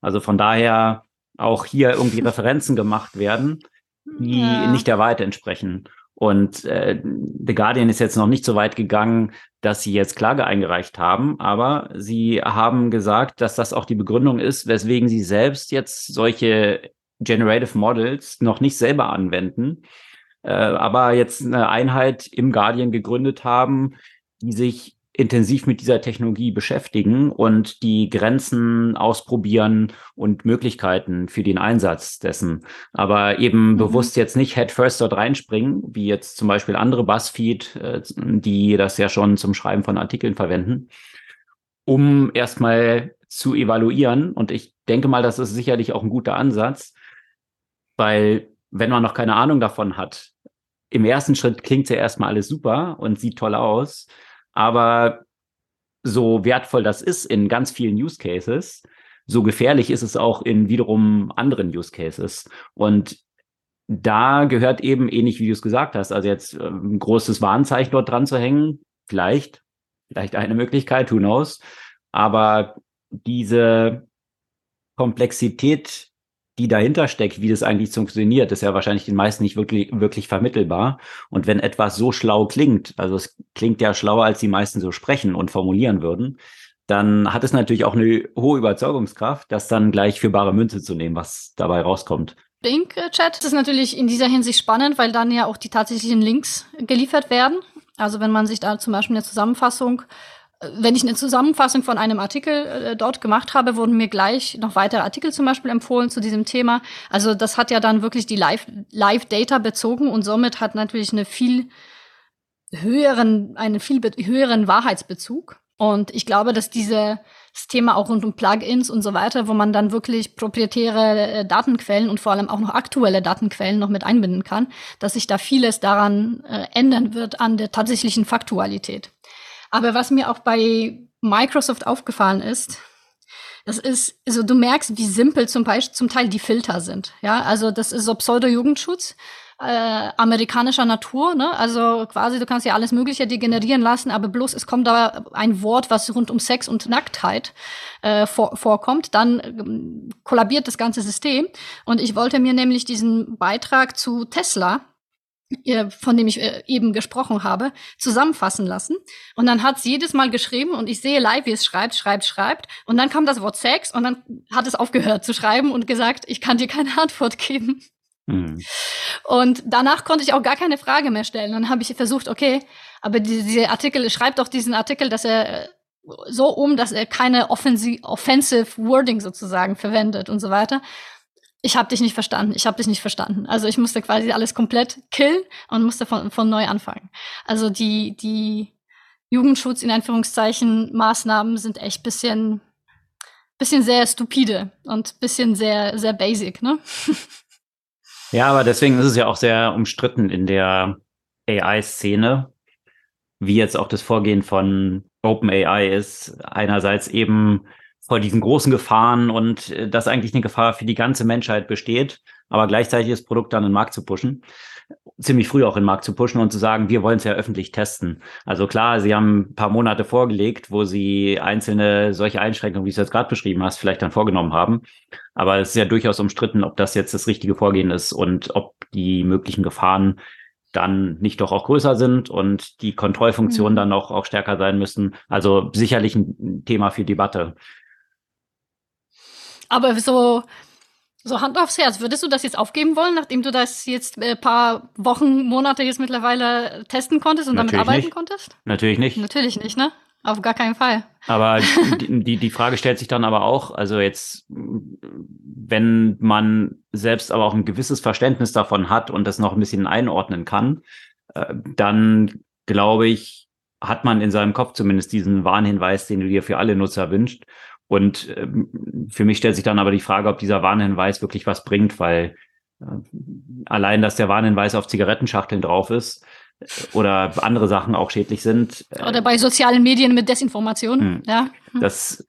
Speaker 1: Also von daher auch hier irgendwie Referenzen gemacht werden, die ja. nicht der Wahrheit entsprechen. Und äh, The Guardian ist jetzt noch nicht so weit gegangen, dass sie jetzt Klage eingereicht haben, aber sie haben gesagt, dass das auch die Begründung ist, weswegen sie selbst jetzt solche Generative Models noch nicht selber anwenden, äh, aber jetzt eine Einheit im Guardian gegründet haben, die sich intensiv mit dieser Technologie beschäftigen und die Grenzen ausprobieren und Möglichkeiten für den Einsatz dessen. Aber eben mhm. bewusst jetzt nicht headfirst dort reinspringen, wie jetzt zum Beispiel andere Buzzfeed, äh, die das ja schon zum Schreiben von Artikeln verwenden, um erstmal zu evaluieren. Und ich denke mal, das ist sicherlich auch ein guter Ansatz, weil wenn man noch keine Ahnung davon hat, im ersten Schritt klingt ja erstmal alles super und sieht toll aus, aber so wertvoll das ist in ganz vielen Use Cases, so gefährlich ist es auch in wiederum anderen Use Cases. Und da gehört eben ähnlich wie du es gesagt hast, also jetzt ein großes Warnzeichen dort dran zu hängen, vielleicht, vielleicht eine Möglichkeit, who knows. Aber diese Komplexität, die dahinter steckt, wie das eigentlich funktioniert, ist ja wahrscheinlich den meisten nicht wirklich, wirklich vermittelbar. Und wenn etwas so schlau klingt, also es klingt ja schlauer, als die meisten so sprechen und formulieren würden, dann hat es natürlich auch eine hohe Überzeugungskraft, das dann gleich für bare Münze zu nehmen, was dabei rauskommt.
Speaker 2: Bing-Chat ist natürlich in dieser Hinsicht spannend, weil dann ja auch die tatsächlichen Links geliefert werden. Also wenn man sich da zum Beispiel eine Zusammenfassung, wenn ich eine Zusammenfassung von einem Artikel äh, dort gemacht habe, wurden mir gleich noch weitere Artikel zum Beispiel empfohlen zu diesem Thema. Also das hat ja dann wirklich die Live-Data Live bezogen und somit hat natürlich eine viel höheren, einen viel höheren Wahrheitsbezug. Und ich glaube, dass diese das Thema auch rund um Plugins und so weiter, wo man dann wirklich proprietäre äh, Datenquellen und vor allem auch noch aktuelle Datenquellen noch mit einbinden kann, dass sich da vieles daran äh, ändern wird an der tatsächlichen Faktualität. Aber was mir auch bei Microsoft aufgefallen ist, das ist, also du merkst, wie simpel zum Beispiel zum Teil die Filter sind. Ja, also das ist so Pseudo-Jugendschutz äh, amerikanischer Natur. Ne? Also quasi, du kannst ja alles Mögliche degenerieren lassen, aber bloß es kommt da ein Wort, was rund um Sex und Nacktheit äh, vor, vorkommt, dann ähm, kollabiert das ganze System. Und ich wollte mir nämlich diesen Beitrag zu Tesla von dem ich äh, eben gesprochen habe, zusammenfassen lassen. Und dann hat sie jedes Mal geschrieben und ich sehe live, wie es schreibt, schreibt, schreibt. Und dann kam das Wort Sex und dann hat es aufgehört zu schreiben und gesagt, ich kann dir keine Antwort geben. Mhm. Und danach konnte ich auch gar keine Frage mehr stellen. Dann habe ich versucht, okay, aber diese Artikel, schreibt doch diesen Artikel, dass er äh, so um, dass er keine offensive, offensive Wording sozusagen verwendet und so weiter. Ich habe dich nicht verstanden, ich habe dich nicht verstanden. Also ich musste quasi alles komplett killen und musste von, von neu anfangen. Also die, die Jugendschutz in Anführungszeichen Maßnahmen sind echt bisschen, bisschen sehr stupide und bisschen sehr, sehr basic, ne?
Speaker 1: Ja, aber deswegen ist es ja auch sehr umstritten in der AI-Szene, wie jetzt auch das Vorgehen von OpenAI ist. Einerseits eben vor diesen großen Gefahren und äh, dass eigentlich eine Gefahr für die ganze Menschheit besteht, aber gleichzeitig das Produkt dann in den Markt zu pushen ziemlich früh auch in den Markt zu pushen und zu sagen, wir wollen es ja öffentlich testen. Also klar, sie haben ein paar Monate vorgelegt, wo sie einzelne solche Einschränkungen, wie du es jetzt gerade beschrieben hast, vielleicht dann vorgenommen haben. Aber es ist ja durchaus umstritten, ob das jetzt das richtige Vorgehen ist und ob die möglichen Gefahren dann nicht doch auch größer sind und die Kontrollfunktionen mhm. dann auch, auch stärker sein müssen. Also sicherlich ein Thema für Debatte.
Speaker 2: Aber so so Hand aufs Herz, würdest du das jetzt aufgeben wollen, nachdem du das jetzt ein äh, paar Wochen, Monate jetzt mittlerweile testen konntest und Natürlich damit arbeiten
Speaker 1: nicht.
Speaker 2: konntest?
Speaker 1: Natürlich nicht.
Speaker 2: Natürlich nicht, ne? Auf gar keinen Fall.
Speaker 1: Aber die, die, die Frage stellt sich dann aber auch, also jetzt, wenn man selbst aber auch ein gewisses Verständnis davon hat und das noch ein bisschen einordnen kann, äh, dann glaube ich, hat man in seinem Kopf zumindest diesen Warnhinweis, den du dir für alle Nutzer wünscht. Und ähm, für mich stellt sich dann aber die Frage, ob dieser Warnhinweis wirklich was bringt, weil äh, allein, dass der Warnhinweis auf Zigarettenschachteln drauf ist äh, oder andere Sachen auch schädlich sind.
Speaker 2: Äh, oder bei sozialen Medien mit Desinformation, hm, ja.
Speaker 1: Hm. Das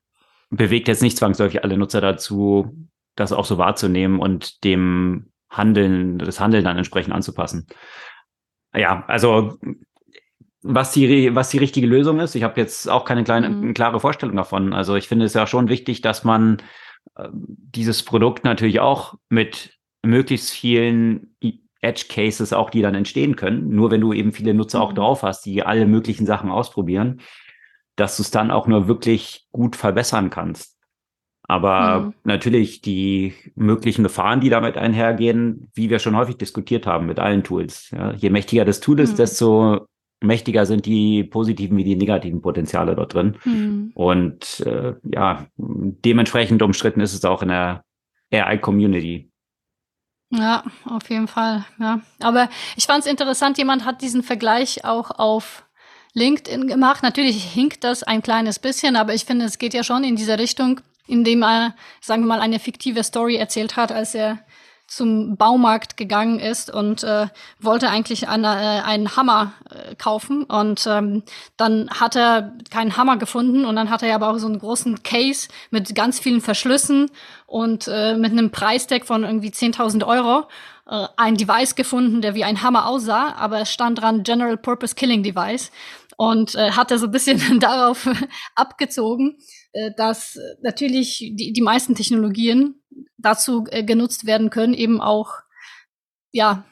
Speaker 1: bewegt jetzt nicht zwangsläufig alle Nutzer dazu, das auch so wahrzunehmen und dem Handeln, das Handeln dann entsprechend anzupassen. Ja, also was die, was die richtige Lösung ist. Ich habe jetzt auch keine kleine, mhm. klare Vorstellung davon. Also ich finde es ja schon wichtig, dass man äh, dieses Produkt natürlich auch mit möglichst vielen Edge Cases auch, die dann entstehen können. Nur wenn du eben viele Nutzer mhm. auch drauf hast, die alle möglichen Sachen ausprobieren, dass du es dann auch nur wirklich gut verbessern kannst. Aber mhm. natürlich die möglichen Gefahren, die damit einhergehen, wie wir schon häufig diskutiert haben mit allen Tools. Ja, je mächtiger das Tool ist, mhm. desto mächtiger sind die positiven wie die negativen Potenziale dort drin. Mhm. Und äh, ja, dementsprechend umstritten ist es auch in der AI-Community.
Speaker 2: Ja, auf jeden Fall. Ja, aber ich fand es interessant. Jemand hat diesen Vergleich auch auf LinkedIn gemacht. Natürlich hinkt das ein kleines bisschen, aber ich finde, es geht ja schon in diese Richtung, indem er, sagen wir mal, eine fiktive Story erzählt hat, als er zum Baumarkt gegangen ist und äh, wollte eigentlich eine, äh, einen Hammer äh, kaufen. Und ähm, dann hat er keinen Hammer gefunden und dann hat er aber auch so einen großen Case mit ganz vielen Verschlüssen und äh, mit einem Preistag von irgendwie 10.000 Euro äh, ein Device gefunden, der wie ein Hammer aussah, aber es stand dran General Purpose Killing Device und äh, hat er so ein bisschen darauf abgezogen, dass natürlich die, die meisten Technologien dazu äh, genutzt werden können, eben auch ja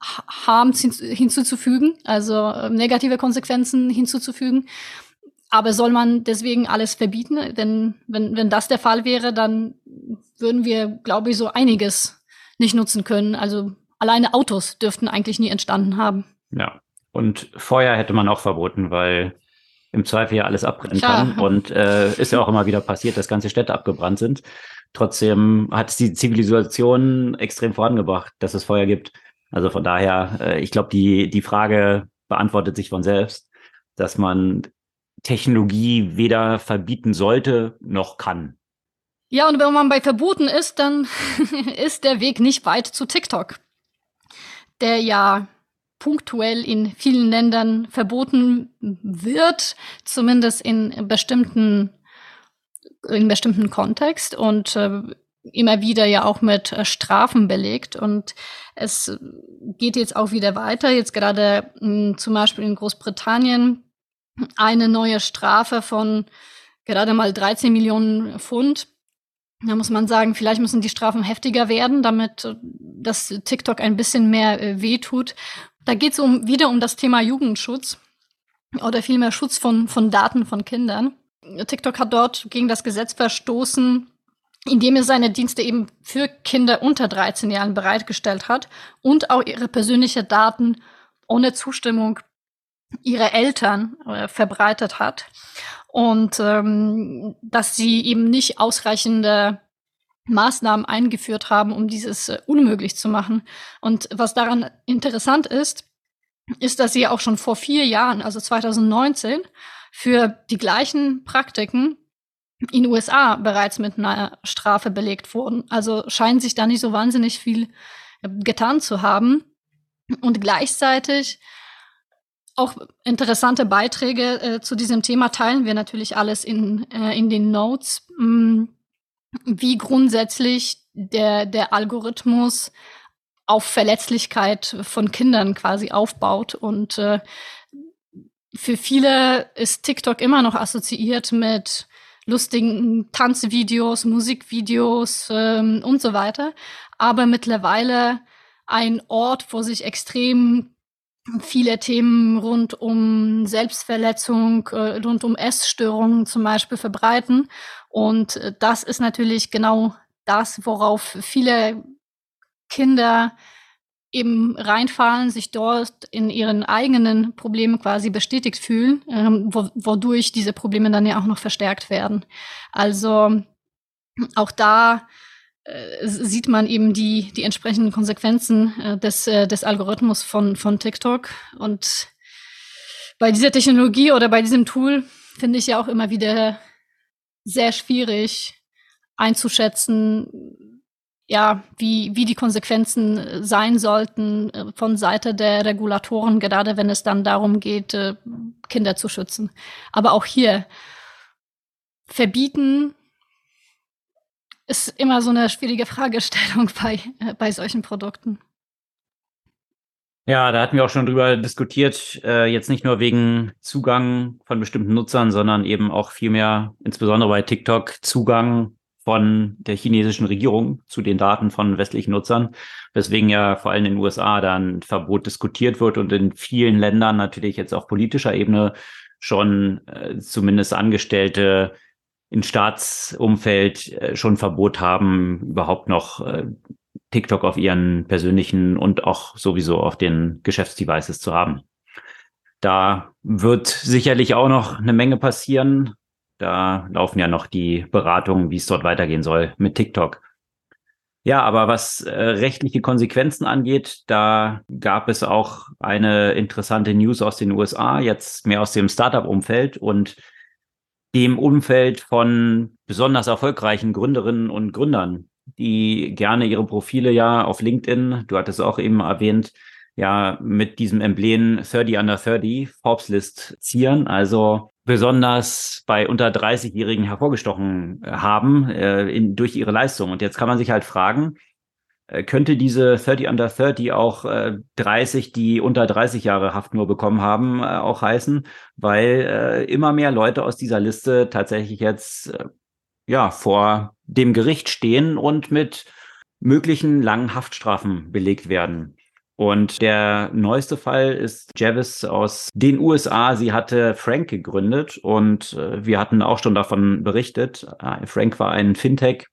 Speaker 2: Harms hinzuzufügen, also äh, negative Konsequenzen hinzuzufügen. Aber soll man deswegen alles verbieten? Denn wenn, wenn das der Fall wäre, dann würden wir, glaube ich, so einiges nicht nutzen können. Also alleine Autos dürften eigentlich nie entstanden haben.
Speaker 1: Ja. Und Feuer hätte man auch verboten, weil im Zweifel ja alles abbrennen Klar. kann. Und äh, ist ja auch immer wieder passiert, dass ganze Städte abgebrannt sind. Trotzdem hat es die Zivilisation extrem vorangebracht, dass es Feuer gibt. Also von daher, äh, ich glaube, die, die Frage beantwortet sich von selbst, dass man Technologie weder verbieten sollte noch kann.
Speaker 2: Ja, und wenn man bei Verboten ist, dann ist der Weg nicht weit zu TikTok, der ja punktuell in vielen Ländern verboten wird, zumindest in bestimmten in bestimmten Kontext und äh, immer wieder ja auch mit äh, Strafen belegt. Und es geht jetzt auch wieder weiter. Jetzt gerade mh, zum Beispiel in Großbritannien eine neue Strafe von gerade mal 13 Millionen Pfund. Da muss man sagen, vielleicht müssen die Strafen heftiger werden, damit äh, das TikTok ein bisschen mehr äh, wehtut. Da geht es um, wieder um das Thema Jugendschutz oder vielmehr Schutz von, von Daten von Kindern. TikTok hat dort gegen das Gesetz verstoßen, indem er seine Dienste eben für Kinder unter 13 Jahren bereitgestellt hat und auch ihre persönlichen Daten ohne Zustimmung ihrer Eltern äh, verbreitet hat. Und ähm, dass sie eben nicht ausreichende Maßnahmen eingeführt haben, um dieses äh, unmöglich zu machen. Und was daran interessant ist, ist, dass sie auch schon vor vier Jahren, also 2019, für die gleichen Praktiken in USA bereits mit einer Strafe belegt wurden. Also scheint sich da nicht so wahnsinnig viel äh, getan zu haben. Und gleichzeitig auch interessante Beiträge äh, zu diesem Thema teilen wir natürlich alles in, äh, in den Notes, mh, hm, wie grundsätzlich der, der Algorithmus auf Verletzlichkeit von Kindern quasi aufbaut und äh, für viele ist TikTok immer noch assoziiert mit lustigen Tanzvideos, Musikvideos ähm, und so weiter. Aber mittlerweile ein Ort, wo sich extrem viele Themen rund um Selbstverletzung, äh, rund um Essstörungen zum Beispiel verbreiten. Und äh, das ist natürlich genau das, worauf viele Kinder eben reinfallen, sich dort in ihren eigenen Problemen quasi bestätigt fühlen, ähm, wo, wodurch diese Probleme dann ja auch noch verstärkt werden. Also auch da äh, sieht man eben die, die entsprechenden Konsequenzen äh, des, des Algorithmus von, von TikTok. Und bei dieser Technologie oder bei diesem Tool finde ich ja auch immer wieder sehr schwierig einzuschätzen, ja, wie, wie die Konsequenzen äh, sein sollten äh, von Seite der Regulatoren, gerade wenn es dann darum geht, äh, Kinder zu schützen. Aber auch hier verbieten ist immer so eine schwierige Fragestellung bei, bei solchen Produkten.
Speaker 1: Ja, da hatten wir auch schon drüber diskutiert, äh, jetzt nicht nur wegen Zugang von bestimmten Nutzern, sondern eben auch vielmehr, insbesondere bei TikTok, Zugang von der chinesischen Regierung zu den Daten von westlichen Nutzern, weswegen ja vor allem in den USA dann Verbot diskutiert wird und in vielen Ländern natürlich jetzt auf politischer Ebene schon äh, zumindest Angestellte in Staatsumfeld äh, schon Verbot haben, überhaupt noch äh, TikTok auf ihren persönlichen und auch sowieso auf den Geschäftsdevices zu haben. Da wird sicherlich auch noch eine Menge passieren. Da laufen ja noch die Beratungen, wie es dort weitergehen soll mit TikTok. Ja, aber was äh, rechtliche Konsequenzen angeht, da gab es auch eine interessante News aus den USA, jetzt mehr aus dem Startup-Umfeld und dem Umfeld von besonders erfolgreichen Gründerinnen und Gründern, die gerne ihre Profile ja auf LinkedIn, du hattest auch eben erwähnt, ja mit diesem Emblem 30 under 30 Forbes List zieren, also besonders bei unter 30-Jährigen hervorgestochen haben äh, in, durch ihre Leistung. Und jetzt kann man sich halt fragen, äh, könnte diese 30 under 30 auch äh, 30, die unter 30 Jahre Haft nur bekommen haben, äh, auch heißen, weil äh, immer mehr Leute aus dieser Liste tatsächlich jetzt äh, ja vor dem Gericht stehen und mit möglichen langen Haftstrafen belegt werden. Und der neueste Fall ist Javis aus den USA. Sie hatte Frank gegründet und äh, wir hatten auch schon davon berichtet. Äh, Frank war ein Fintech,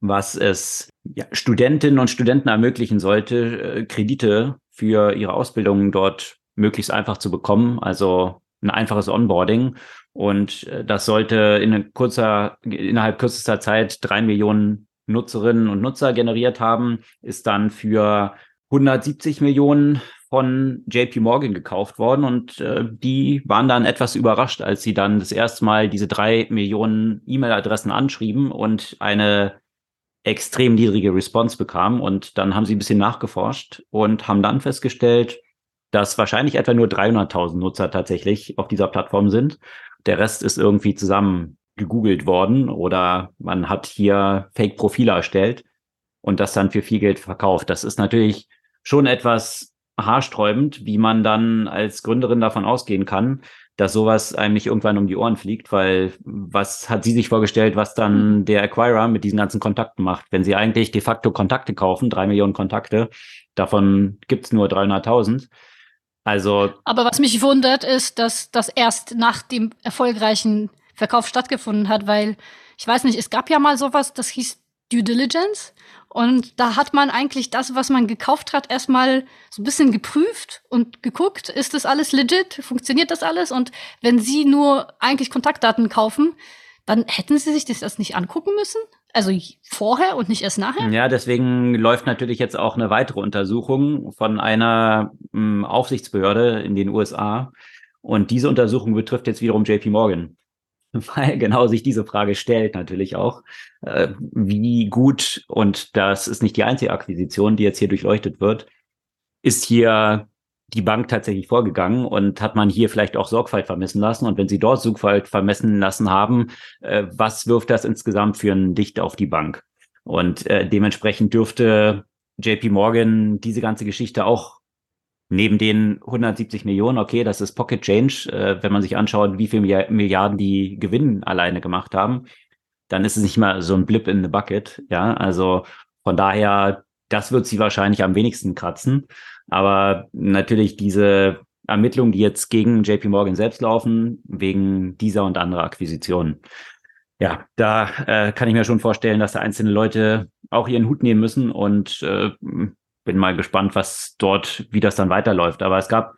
Speaker 1: was es ja, Studentinnen und Studenten ermöglichen sollte, äh, Kredite für ihre Ausbildung dort möglichst einfach zu bekommen. Also ein einfaches Onboarding. Und äh, das sollte in kurzer, innerhalb kürzester Zeit drei Millionen Nutzerinnen und Nutzer generiert haben, ist dann für 170 Millionen von JP Morgan gekauft worden und äh, die waren dann etwas überrascht, als sie dann das erste Mal diese drei Millionen E-Mail-Adressen anschrieben und eine extrem niedrige Response bekamen. Und dann haben sie ein bisschen nachgeforscht und haben dann festgestellt, dass wahrscheinlich etwa nur 300.000 Nutzer tatsächlich auf dieser Plattform sind. Der Rest ist irgendwie zusammen gegoogelt worden oder man hat hier Fake-Profile erstellt und das dann für viel Geld verkauft. Das ist natürlich schon etwas haarsträubend, wie man dann als Gründerin davon ausgehen kann, dass sowas einem nicht irgendwann um die Ohren fliegt, weil was hat sie sich vorgestellt, was dann mhm. der Acquirer mit diesen ganzen Kontakten macht? Wenn sie eigentlich de facto Kontakte kaufen, drei Millionen Kontakte, davon gibt's nur 300.000. Also.
Speaker 2: Aber was mich wundert, ist, dass das erst nach dem erfolgreichen Verkauf stattgefunden hat, weil ich weiß nicht, es gab ja mal sowas, das hieß Due Diligence. Und da hat man eigentlich das, was man gekauft hat, erstmal so ein bisschen geprüft und geguckt, ist das alles legit? Funktioniert das alles? Und wenn Sie nur eigentlich Kontaktdaten kaufen, dann hätten Sie sich das nicht angucken müssen? Also vorher und nicht erst nachher?
Speaker 1: Ja, deswegen läuft natürlich jetzt auch eine weitere Untersuchung von einer m, hm, Aufsichtsbehörde in den USA. Und diese Untersuchung betrifft jetzt wiederum JP Morgan weil genau sich diese Frage stellt natürlich auch, äh, wie gut, und das ist nicht die einzige Akquisition, die jetzt hier durchleuchtet wird, ist hier die Bank tatsächlich vorgegangen und hat man hier vielleicht auch Sorgfalt vermessen lassen? Und wenn Sie dort Sorgfalt vermessen lassen haben, äh, was wirft das insgesamt für ein Dicht auf die Bank? Und äh, dementsprechend dürfte JP Morgan diese ganze Geschichte auch neben den 170 Millionen, okay, das ist Pocket Change, äh, wenn man sich anschaut, wie viele Milliarden die Gewinn alleine gemacht haben, dann ist es nicht mal so ein Blip in the Bucket, ja, also von daher, das wird sie wahrscheinlich am wenigsten kratzen, aber natürlich diese Ermittlungen, die jetzt gegen JP Morgan selbst laufen, wegen dieser und anderer Akquisitionen. Ja, da äh, kann ich mir schon vorstellen, dass da einzelne Leute auch ihren Hut nehmen müssen und äh, bin mal gespannt, was dort, wie das dann weiterläuft. Aber es gab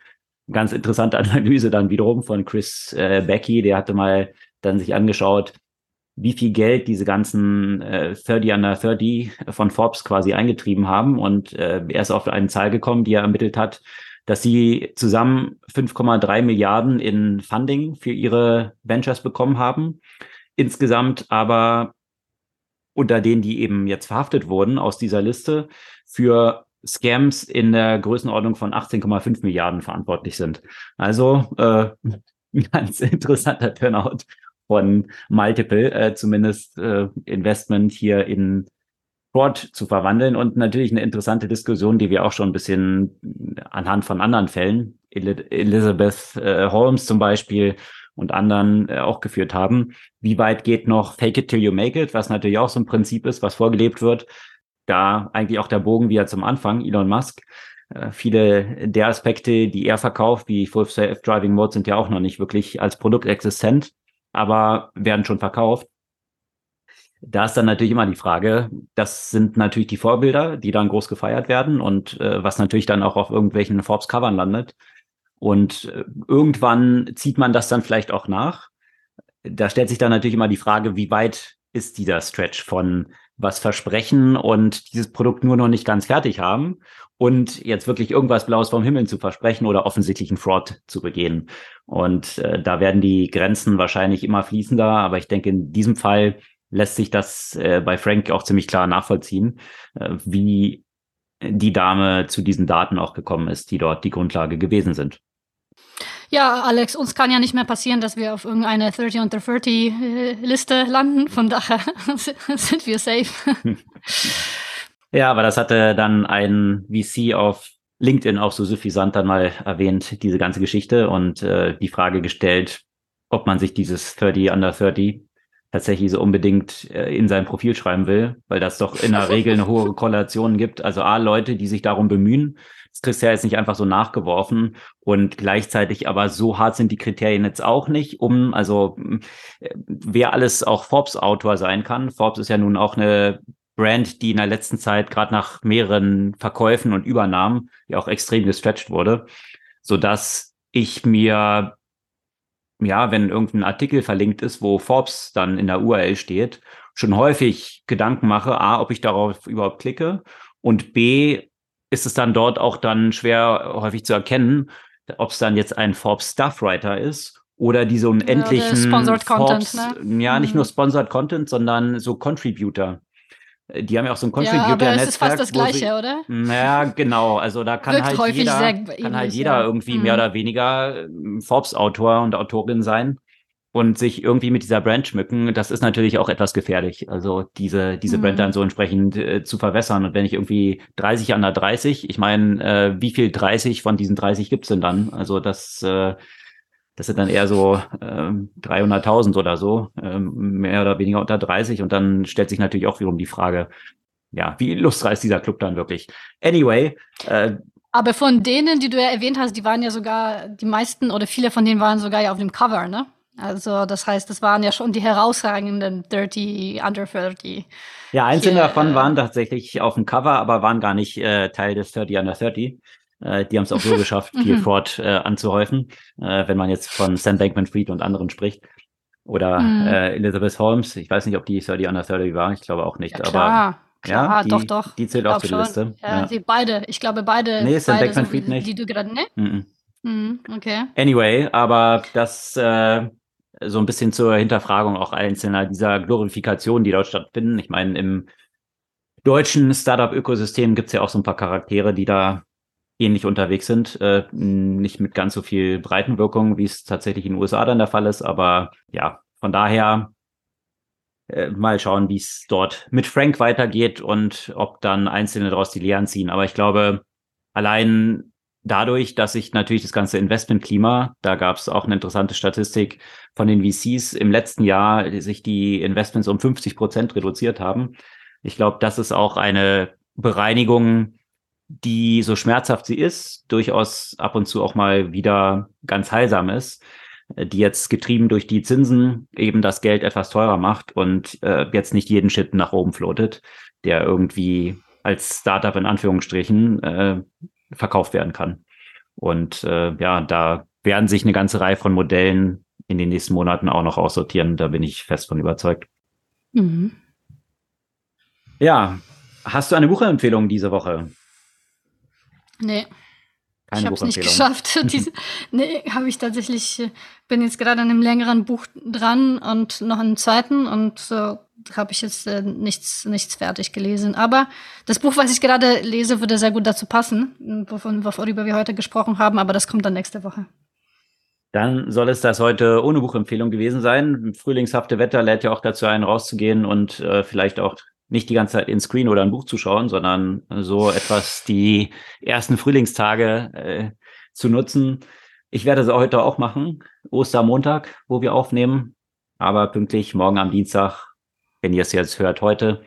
Speaker 1: ganz interessante Analyse dann wiederum von Chris äh, Becky, der hatte mal dann sich angeschaut, wie viel Geld diese ganzen äh, 30 under 30 von Forbes quasi eingetrieben haben. Und äh, er ist auf eine Zahl gekommen, die er ermittelt hat, dass sie zusammen 5,3 Milliarden in Funding für ihre Ventures bekommen haben. Insgesamt aber unter denen, die eben jetzt verhaftet wurden aus dieser Liste, für Scams in der Größenordnung von 18,5 Milliarden verantwortlich sind. Also äh, ganz interessanter Turnout von Multiple, äh, zumindest äh, Investment hier in Fraud zu verwandeln und natürlich eine interessante Diskussion, die wir auch schon ein bisschen anhand von anderen Fällen, Elizabeth äh, Holmes zum Beispiel und anderen äh, auch geführt haben. Wie weit geht noch Fake it till you make it, was natürlich auch so ein Prinzip ist, was vorgelebt wird da eigentlich auch der Bogen wieder zum Anfang, Elon Musk. Äh, viele der Aspekte, die er verkauft, wie Full Self-Driving Mode, sind ja auch noch nicht wirklich als Produkt existent, aber werden schon verkauft. Da ist dann natürlich immer die Frage, das sind natürlich die Vorbilder, die dann groß gefeiert werden und äh, was natürlich dann auch auf irgendwelchen Forbes-Covern landet. Und äh, irgendwann zieht man das dann vielleicht auch nach. Da stellt sich dann natürlich immer die Frage, wie weit ist dieser Stretch von was versprechen und dieses Produkt nur noch nicht ganz fertig haben und jetzt wirklich irgendwas Blaues vom Himmel zu versprechen oder offensichtlichen Fraud zu begehen. Und äh, da werden die Grenzen wahrscheinlich immer fließender, aber ich denke, in diesem Fall lässt sich das äh, bei Frank auch ziemlich klar nachvollziehen, äh, wie die Dame zu diesen Daten auch gekommen ist, die dort die Grundlage gewesen sind.
Speaker 2: Ja, Alex, uns kann ja nicht mehr passieren, dass wir auf irgendeine 30 under 30 äh, Liste landen. Von daher sind wir safe.
Speaker 1: Ja, aber das hatte dann ein VC auf LinkedIn auch so suffisant dann mal erwähnt, diese ganze Geschichte und äh, die Frage gestellt, ob man sich dieses 30 under 30 tatsächlich so unbedingt äh, in sein Profil schreiben will, weil das doch in der Regel eine hohe Korrelation gibt. Also A, Leute, die sich darum bemühen, das kriegst du ja jetzt nicht einfach so nachgeworfen und gleichzeitig aber so hart sind die Kriterien jetzt auch nicht, um, also äh, wer alles auch Forbes-Autor sein kann. Forbes ist ja nun auch eine Brand, die in der letzten Zeit gerade nach mehreren Verkäufen und Übernahmen ja auch extrem gestretched wurde, so dass ich mir ja, wenn irgendein Artikel verlinkt ist, wo Forbes dann in der URL steht, schon häufig Gedanken mache, a, ob ich darauf überhaupt klicke und b, ist es dann dort auch dann schwer häufig zu erkennen, ob es dann jetzt ein Forbes Stuff Writer ist oder diese unendlichen ja,
Speaker 2: Sponsored Forbes, Content,
Speaker 1: ne? ja, nicht nur mhm. Sponsored Content, sondern so Contributor. Die haben ja auch so ein Contributor-Netzwerk. Ja,
Speaker 2: es ist fast das Gleiche, sie, oder?
Speaker 1: Ja, genau. Also da kann Wirkt halt jeder, kann halt jeder ja. irgendwie mhm. mehr oder weniger ähm, Forbes-Autor und Autorin sein und sich irgendwie mit dieser Brand schmücken. Das ist natürlich auch etwas gefährlich. Also diese, diese mhm. Brand dann so entsprechend äh, zu verwässern. Und wenn ich irgendwie 30 an der 30, ich meine, äh, wie viel 30 von diesen 30 gibt's denn dann? Also das, äh, das sind dann eher so ähm, 300.000 oder so, ähm, mehr oder weniger unter 30. Und dann stellt sich natürlich auch wiederum die Frage, ja, wie lustreich ist dieser Club dann wirklich? Anyway. Äh,
Speaker 2: Aber von denen, die du ja erwähnt hast, die waren ja sogar, die meisten oder viele von denen waren sogar ja auf dem Cover, ne? Also das heißt, das waren ja schon die herausragenden 30, Under 30.
Speaker 1: Ja, einzelne Hier, davon äh, waren tatsächlich auf dem Cover, aber waren gar nicht äh, Teil des 30 Under 30. Äh, die haben es auch so geschafft, viel mhm. Ford äh, anzuhäufen, äh, wenn man jetzt von Sam Bankman-Fried und anderen spricht. Oder mhm. äh, Elizabeth Holmes. Ich weiß nicht, ob die 30 under 30 war. Ich glaube auch nicht. Ja,
Speaker 2: klar,
Speaker 1: aber
Speaker 2: klar,
Speaker 1: ja, die,
Speaker 2: doch, doch.
Speaker 1: Die zählt auch zur Liste.
Speaker 2: Ja, ja. Die beide. Ich glaube beide.
Speaker 1: Nee, Sam
Speaker 2: Bankman-Fried
Speaker 1: so, nicht.
Speaker 2: Die du gerade, ne?
Speaker 1: Mhm.
Speaker 2: Mhm, okay.
Speaker 1: Anyway, aber das äh, so ein bisschen zur Hinterfragung auch einzelner dieser Glorifikation, die dort stattfinden. Ich meine, im deutschen Startup-Ökosystem gibt es ja auch so ein paar Charaktere, die da ähnlich unterwegs sind. Äh, nicht mit ganz so viel Breitenwirkung, wie es tatsächlich in den USA dann der Fall ist. Aber ja, von daher äh, mal schauen, wie es dort mit Frank weitergeht und ob dann Einzelne daraus die Lehren ziehen. Aber ich glaube, allein dadurch, dass sich natürlich das ganze Investmentklima, da gab es auch eine interessante Statistik von den VCs im letzten Jahr, sich die Investments um 50 Prozent reduziert haben. Ich glaube, das ist auch eine Bereinigung die so schmerzhaft sie ist, durchaus ab und zu auch mal wieder ganz heilsam ist, äh, die jetzt getrieben durch die Zinsen eben das Geld etwas teurer macht und äh, jetzt nicht jeden Shit nach oben floatet, der irgendwie als Startup in Anführungsstrichen äh, verkauft werden kann. Und äh, ja, da werden sich eine ganze Reihe von Modellen in den nächsten Monaten auch noch aussortieren. Da bin ich fest von überzeugt. Mhm. Ja, hast du eine Buchempfehlung diese Woche?
Speaker 2: Nee. Keine ich habe es nicht geschafft. Diese, nee, habe ich tatsächlich, äh, bin jetzt gerade an einem längeren Buch dran und noch einen zweiten und so habe ich jetzt äh, nichts, nichts fertig gelesen. Aber das Buch, was ich gerade lese, würde sehr gut dazu passen, wovon, worüber wir heute gesprochen haben, aber das kommt dann nächste Woche.
Speaker 1: Dann soll es das heute ohne Buchempfehlung gewesen sein. Frühlingshafte Wetter lädt ja auch dazu ein, rauszugehen und äh, vielleicht auch nicht die ganze Zeit ins Screen oder ein Buch zu schauen, sondern so etwas die ersten Frühlingstage äh, zu nutzen. Ich werde es heute auch machen, Ostermontag, wo wir aufnehmen, aber pünktlich morgen am Dienstag, wenn ihr es jetzt hört, heute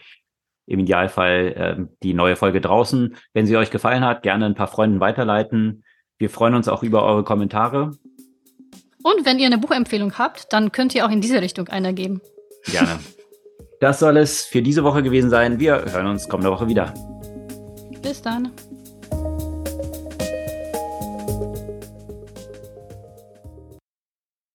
Speaker 1: im Idealfall äh, die neue Folge draußen. Wenn sie euch gefallen hat, gerne ein paar Freunden weiterleiten. Wir freuen uns auch über eure Kommentare.
Speaker 2: Und wenn ihr eine Buchempfehlung habt, dann könnt ihr auch in diese Richtung einer geben.
Speaker 1: Gerne. Das soll es für diese Woche gewesen sein. Wir hören uns kommende Woche wieder.
Speaker 2: Bis dann.